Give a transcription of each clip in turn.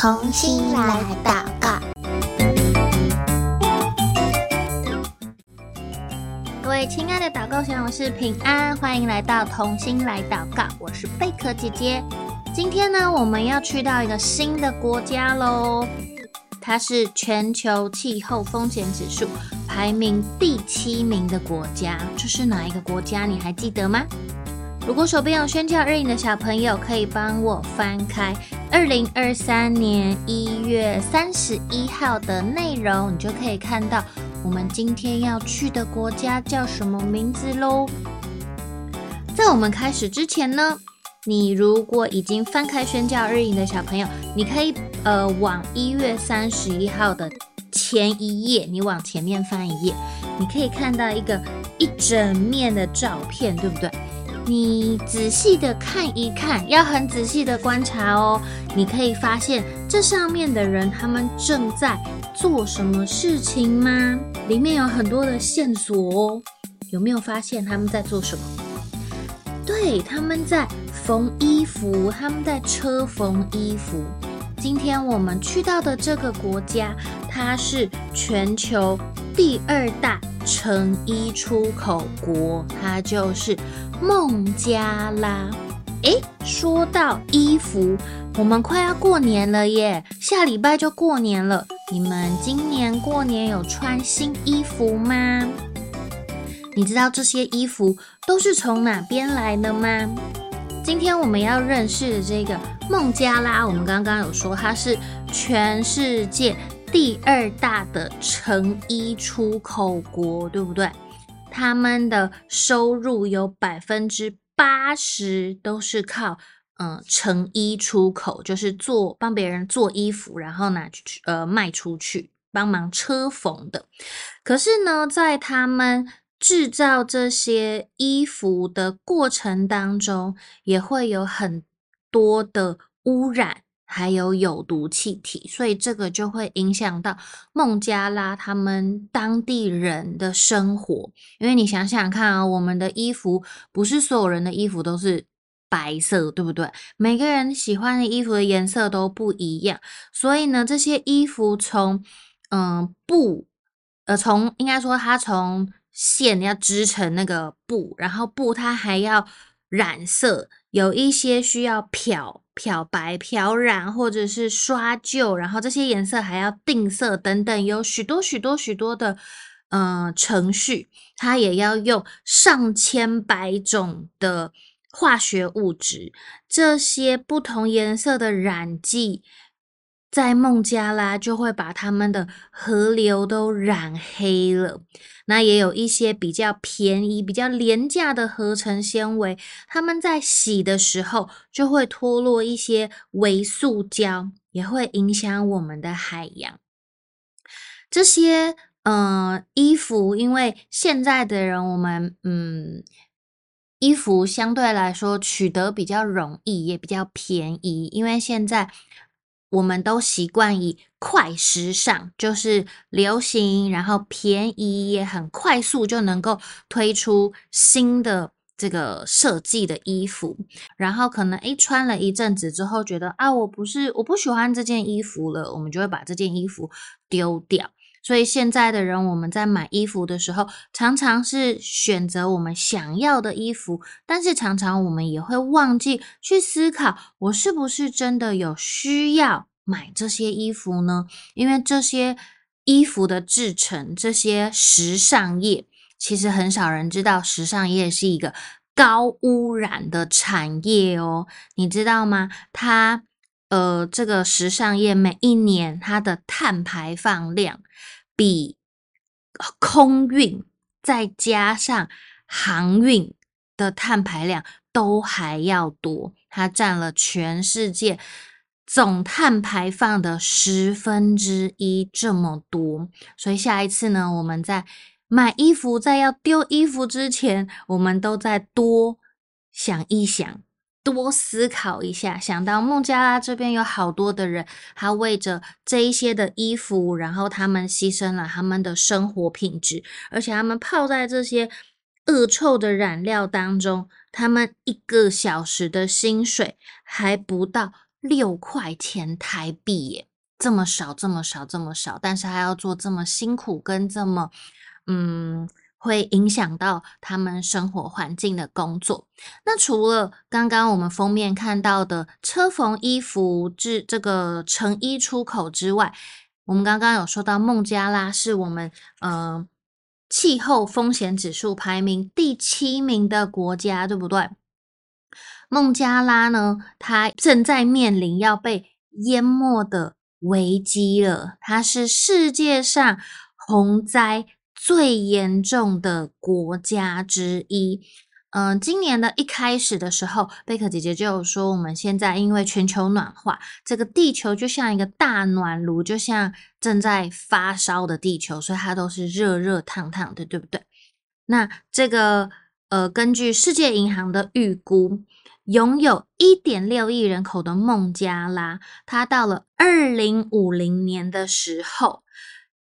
同心来祷告。各位亲爱的祷告小勇士平安，欢迎来到同心来祷告。我是贝壳姐姐。今天呢，我们要去到一个新的国家喽。它是全球气候风险指数排名第七名的国家。这是哪一个国家？你还记得吗？如果手边有宣教日影的小朋友，可以帮我翻开二零二三年一月三十一号的内容，你就可以看到我们今天要去的国家叫什么名字喽。在我们开始之前呢，你如果已经翻开宣教日影的小朋友，你可以呃往一月三十一号的前一页，你往前面翻一页，你可以看到一个一整面的照片，对不对？你仔细的看一看，要很仔细的观察哦。你可以发现这上面的人，他们正在做什么事情吗？里面有很多的线索哦。有没有发现他们在做什么？对，他们在缝衣服，他们在车缝衣服。今天我们去到的这个国家，它是全球第二大成衣出口国，它就是。孟加拉，诶，说到衣服，我们快要过年了耶，下礼拜就过年了。你们今年过年有穿新衣服吗？你知道这些衣服都是从哪边来的吗？今天我们要认识的这个孟加拉，我们刚刚有说它是全世界第二大的成衣出口国，对不对？他们的收入有百分之八十都是靠嗯成衣出口，就是做帮别人做衣服，然后拿去呃卖出去，帮忙车缝的。可是呢，在他们制造这些衣服的过程当中，也会有很多的污染。还有有毒气体，所以这个就会影响到孟加拉他们当地人的生活。因为你想想看啊，我们的衣服不是所有人的衣服都是白色，对不对？每个人喜欢的衣服的颜色都不一样，所以呢，这些衣服从嗯布，呃，从应该说它从线要织成那个布，然后布它还要染色，有一些需要漂。漂白、漂染，或者是刷旧，然后这些颜色还要定色等等，有许多许多许多的呃程序，它也要用上千百种的化学物质，这些不同颜色的染剂。在孟加拉就会把他们的河流都染黑了。那也有一些比较便宜、比较廉价的合成纤维，他们在洗的时候就会脱落一些微塑胶，也会影响我们的海洋。这些嗯、衣服，因为现在的人我们嗯衣服相对来说取得比较容易，也比较便宜，因为现在。我们都习惯以快时尚，就是流行，然后便宜，也很快速就能够推出新的这个设计的衣服，然后可能诶穿了一阵子之后，觉得啊，我不是我不喜欢这件衣服了，我们就会把这件衣服丢掉。所以现在的人，我们在买衣服的时候，常常是选择我们想要的衣服，但是常常我们也会忘记去思考，我是不是真的有需要买这些衣服呢？因为这些衣服的制成，这些时尚业，其实很少人知道，时尚业是一个高污染的产业哦，你知道吗？它。呃，这个时尚业每一年它的碳排放量比空运再加上航运的碳排量都还要多，它占了全世界总碳排放的十分之一这么多。所以下一次呢，我们在买衣服，在要丢衣服之前，我们都再多想一想。多思考一下，想到孟加拉这边有好多的人，他为着这一些的衣服，然后他们牺牲了他们的生活品质，而且他们泡在这些恶臭的染料当中，他们一个小时的薪水还不到六块钱台币耶，这么少，这么少，这么少，但是还要做这么辛苦跟这么，嗯，会影响到他们生活环境的工作。那除了刚刚我们封面看到的车缝衣服至这个成衣出口之外，我们刚刚有说到孟加拉是我们呃气候风险指数排名第七名的国家，对不对？孟加拉呢，它正在面临要被淹没的危机了。它是世界上洪灾最严重的国家之一。嗯、今年的一开始的时候，贝克姐姐就有说，我们现在因为全球暖化，这个地球就像一个大暖炉，就像正在发烧的地球，所以它都是热热烫烫的，对不对？那这个呃，根据世界银行的预估，拥有一点六亿人口的孟加拉，它到了二零五零年的时候，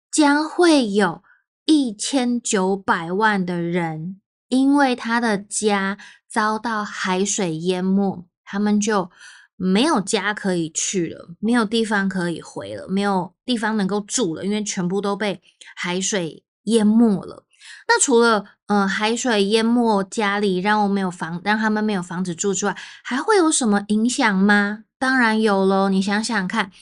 将会有一千九百万的人。因为他的家遭到海水淹没，他们就没有家可以去了，没有地方可以回了，没有地方能够住了，因为全部都被海水淹没了。那除了呃海水淹没家里，让我没有房，让他们没有房子住之外，还会有什么影响吗？当然有喽，你想想看，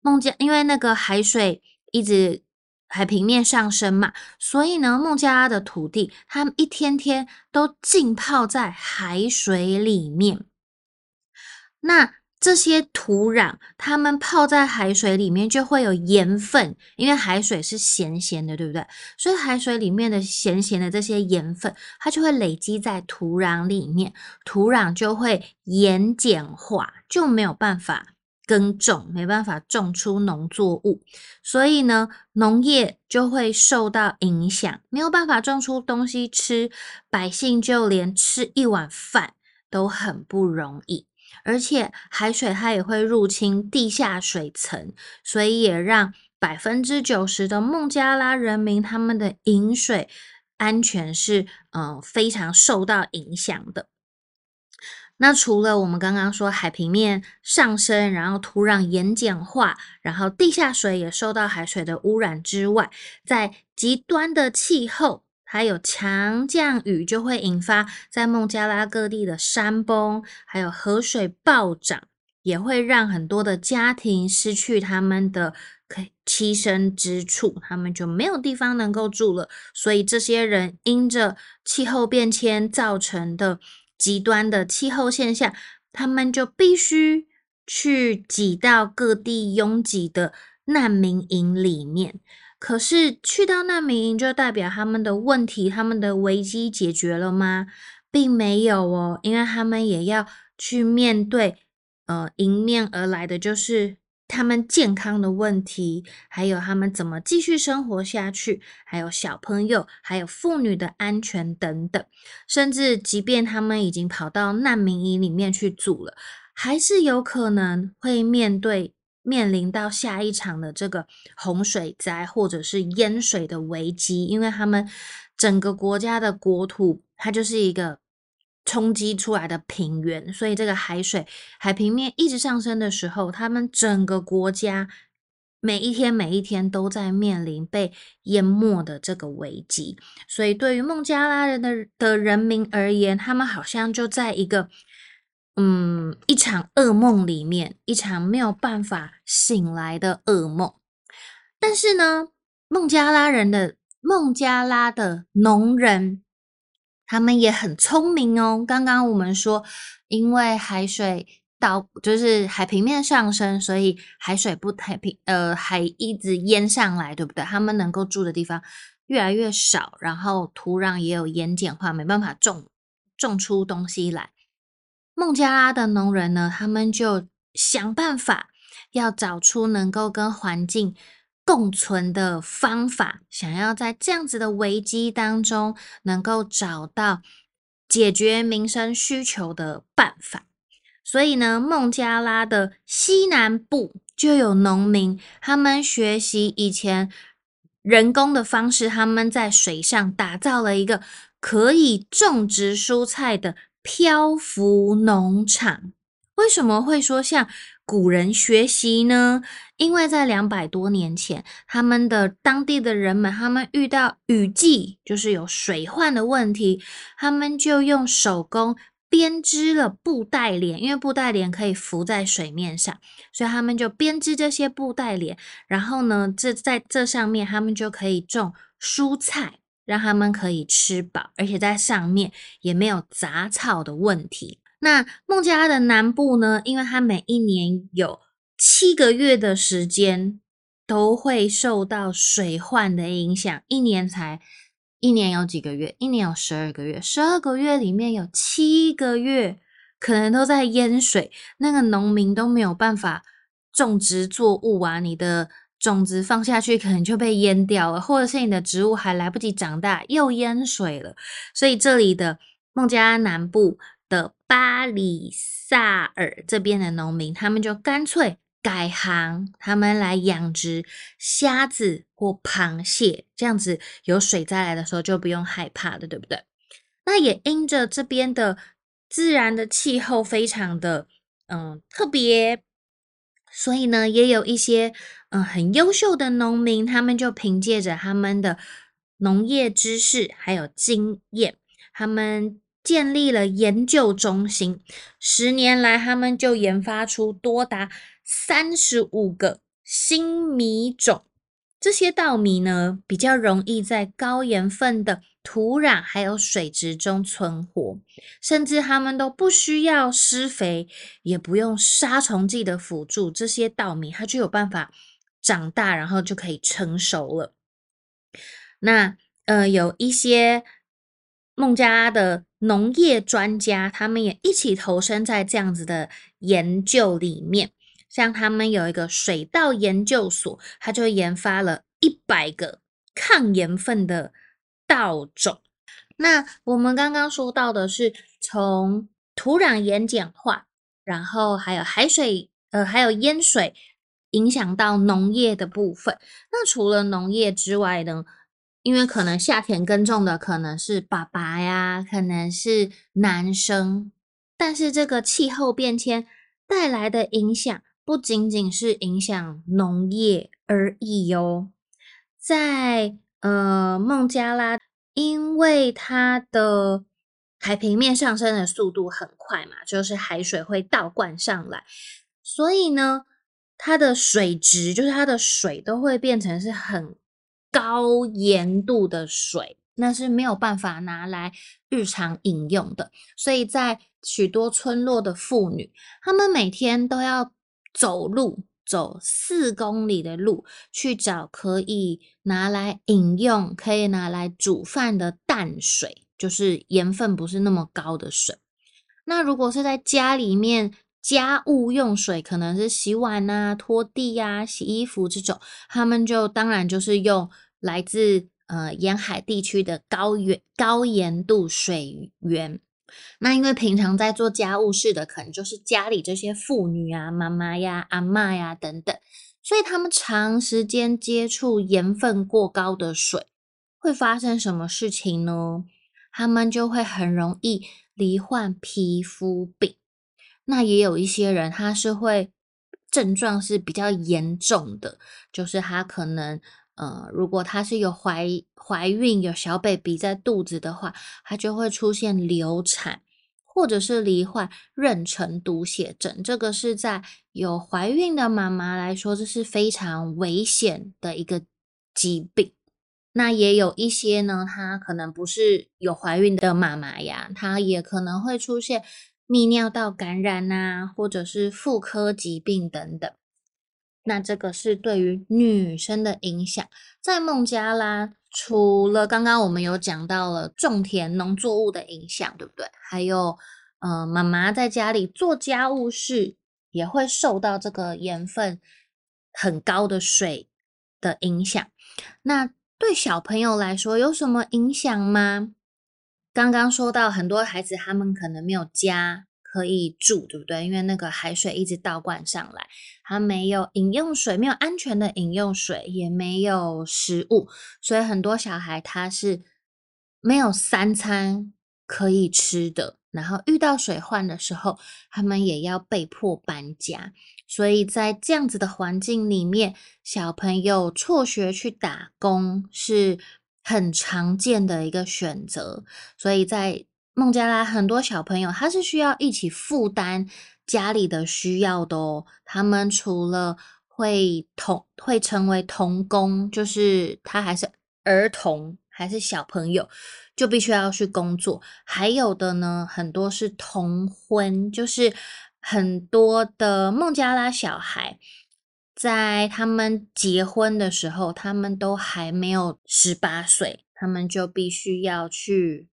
孟加，因为那个海水一直。海平面上升嘛，所以呢，孟加拉的土地，他们一天天都浸泡在海水里面。那这些土壤，它们泡在海水里面就会有盐分，因为海水是咸咸的，对不对？所以海水里面的咸咸的这些盐分，它就会累积在土壤里面，土壤就会盐碱化，就没有办法。耕种没办法种出农作物，所以呢，农业就会受到影响，没有办法种出东西吃，百姓就连吃一碗饭都很不容易。而且海水它也会入侵地下水层，所以也让百分之九十的孟加拉人民他们的饮水安全是嗯、呃、非常受到影响的。那除了我们刚刚说海平面上升，然后土壤盐碱化，然后地下水也受到海水的污染之外，在极端的气候，还有强降雨，就会引发在孟加拉各地的山崩，还有河水暴涨，也会让很多的家庭失去他们的可栖身之处，他们就没有地方能够住了。所以这些人因着气候变迁造成的。极端的气候现象，他们就必须去挤到各地拥挤的难民营里面。可是去到难民营，就代表他们的问题、他们的危机解决了吗？并没有哦，因为他们也要去面对，呃，迎面而来的就是。他们健康的问题，还有他们怎么继续生活下去，还有小朋友，还有妇女的安全等等，甚至即便他们已经跑到难民营里面去住了，还是有可能会面对面临到下一场的这个洪水灾或者是淹水的危机，因为他们整个国家的国土，它就是一个。冲击出来的平原，所以这个海水海平面一直上升的时候，他们整个国家每一天每一天都在面临被淹没的这个危机。所以对于孟加拉人的的人民而言，他们好像就在一个嗯一场噩梦里面，一场没有办法醒来的噩梦。但是呢，孟加拉人的孟加拉的农人。他们也很聪明哦。刚刚我们说，因为海水到就是海平面上升，所以海水不太平，呃，海一直淹上来，对不对？他们能够住的地方越来越少，然后土壤也有盐碱化，没办法种种出东西来。孟加拉的农人呢，他们就想办法要找出能够跟环境。共存的方法，想要在这样子的危机当中，能够找到解决民生需求的办法。所以呢，孟加拉的西南部就有农民，他们学习以前人工的方式，他们在水上打造了一个可以种植蔬菜的漂浮农场。为什么会说像古人学习呢？因为在两百多年前，他们的当地的人们，他们遇到雨季，就是有水患的问题，他们就用手工编织了布袋莲，因为布袋莲可以浮在水面上，所以他们就编织这些布袋莲，然后呢，这在这上面，他们就可以种蔬菜。让他们可以吃饱，而且在上面也没有杂草的问题。那孟加拉的南部呢？因为它每一年有七个月的时间都会受到水患的影响，一年才一年有几个月？一年有十二个月，十二个月里面有七个月可能都在淹水，那个农民都没有办法种植作物啊！你的。种子放下去可能就被淹掉了，或者是你的植物还来不及长大又淹水了。所以这里的孟加拉南部的巴里萨尔这边的农民，他们就干脆改行，他们来养殖虾子或螃蟹，这样子有水灾来的时候就不用害怕的，对不对？那也因着这边的自然的气候非常的嗯特别。所以呢，也有一些嗯很优秀的农民，他们就凭借着他们的农业知识还有经验，他们建立了研究中心。十年来，他们就研发出多达三十五个新米种。这些稻米呢，比较容易在高盐分的土壤还有水质中存活，甚至他们都不需要施肥，也不用杀虫剂的辅助，这些稻米它就有办法长大，然后就可以成熟了。那呃，有一些孟加拉的农业专家，他们也一起投身在这样子的研究里面。像他们有一个水稻研究所，他就研发了一百个抗盐分的。稻种，那我们刚刚说到的是从土壤盐碱化，然后还有海水，呃，还有淹水影响到农业的部分。那除了农业之外呢？因为可能夏天耕种的可能是爸爸呀，可能是男生，但是这个气候变迁带来的影响不仅仅是影响农业而已哟，在。呃，孟加拉因为它的海平面上升的速度很快嘛，就是海水会倒灌上来，所以呢，它的水质就是它的水都会变成是很高盐度的水，那是没有办法拿来日常饮用的。所以在许多村落的妇女，她们每天都要走路。走四公里的路去找可以拿来饮用、可以拿来煮饭的淡水，就是盐分不是那么高的水。那如果是在家里面家务用水，可能是洗碗啊、拖地啊、洗衣服这种，他们就当然就是用来自呃沿海地区的高盐高盐度水源。那因为平常在做家务事的，可能就是家里这些妇女啊、妈妈呀、阿嬷呀等等，所以他们长时间接触盐分过高的水，会发生什么事情呢？他们就会很容易罹患皮肤病。那也有一些人，他是会症状是比较严重的，就是他可能。呃，如果她是有怀怀孕有小 baby 在肚子的话，她就会出现流产，或者是罹患妊娠毒血症。这个是在有怀孕的妈妈来说，这是非常危险的一个疾病。那也有一些呢，她可能不是有怀孕的妈妈呀，她也可能会出现泌尿道感染啊，或者是妇科疾病等等。那这个是对于女生的影响，在孟加拉，除了刚刚我们有讲到了种田农作物的影响，对不对？还有，呃，妈妈在家里做家务事也会受到这个盐分很高的水的影响。那对小朋友来说有什么影响吗？刚刚说到很多孩子他们可能没有家。可以住，对不对？因为那个海水一直倒灌上来，它没有饮用水，没有安全的饮用水，也没有食物，所以很多小孩他是没有三餐可以吃的。然后遇到水患的时候，他们也要被迫搬家。所以在这样子的环境里面，小朋友辍学去打工是很常见的一个选择。所以在孟加拉，很多小朋友他是需要一起负担家里的需要的哦。他们除了会童会成为童工，就是他还是儿童，还是小朋友，就必须要去工作。还有的呢，很多是童婚，就是。很多的孟加拉小孩，在他们结婚的时候，他们都还没有十八岁，他们就必须要去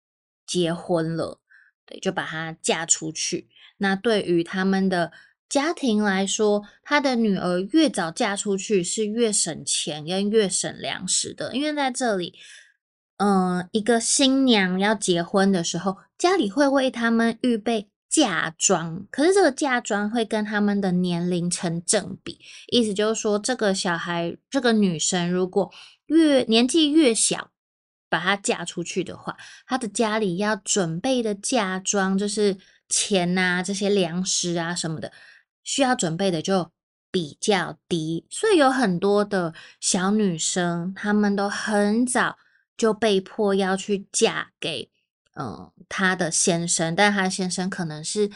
结婚了，对，就把她嫁出去。那对于他们的家庭来说，他的女儿越早嫁出去，是越省钱跟越省粮食的，因为在这里，嗯、一个新娘要结婚的时候，家里会为他们预备。嫁妆，可是这个嫁妆会跟他们的年龄成正比，意思就是说，这个小孩，这个女生如果越年纪越小，把她嫁出去的话，她的家里要准备的嫁妆，就是钱啊，这些粮食啊什么的，需要准备的就比较低，所以有很多的小女生，她们都很早就被迫要去嫁给。嗯，她的先生，但她先生可能是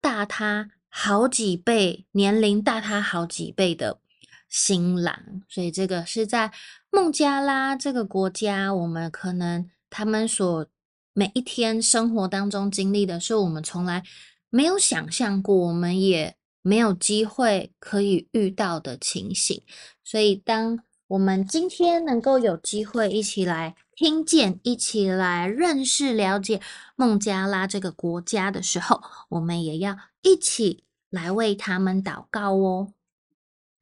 大她好几倍，年龄大她好几倍的新郎，所以这个是在孟加拉这个国家，我们可能他们所每一天生活当中经历的是我们从来没有想象过，我们也没有机会可以遇到的情形，所以当我们今天能够有机会一起来。听见，一起来认识、了解孟加拉这个国家的时候，我们也要一起来为他们祷告哦。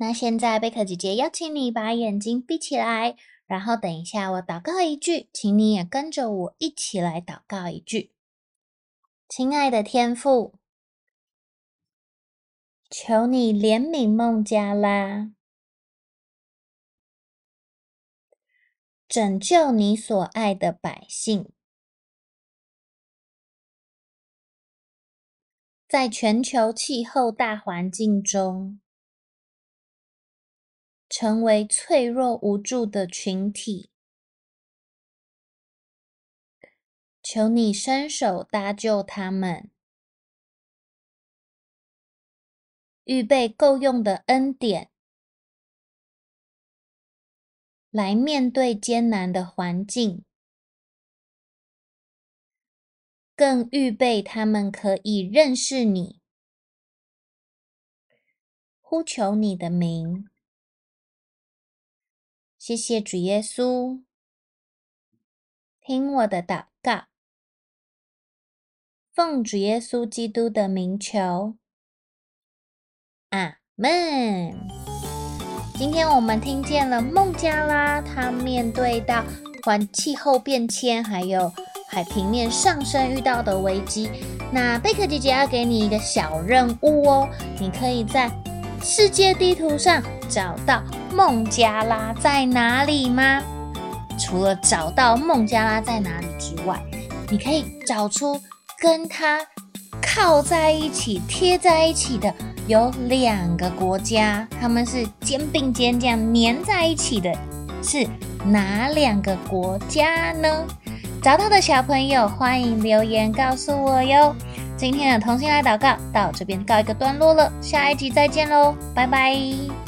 那现在贝克姐姐邀请你把眼睛闭起来，然后等一下我祷告一句，请你也跟着我一起来祷告一句。亲爱的天父，求你怜悯孟加拉。拯救你所爱的百姓，在全球气候大环境中，成为脆弱无助的群体。求你伸手搭救他们，预备够用的恩典。来面对艰难的环境，更预备他们可以认识你，呼求你的名。谢谢主耶稣，听我的祷告，奉主耶稣基督的名求，阿门。今天我们听见了孟加拉，他面对到环气候变迁，还有海平面上升遇到的危机。那贝克姐姐要给你一个小任务哦，你可以在世界地图上找到孟加拉在哪里吗？除了找到孟加拉在哪里之外，你可以找出跟它靠在一起、贴在一起的。有两个国家，他们是肩并肩这样黏在一起的，是哪两个国家呢？找到的小朋友欢迎留言告诉我哟。今天的同心来祷告到这边告一个段落了，下一集再见喽，拜拜。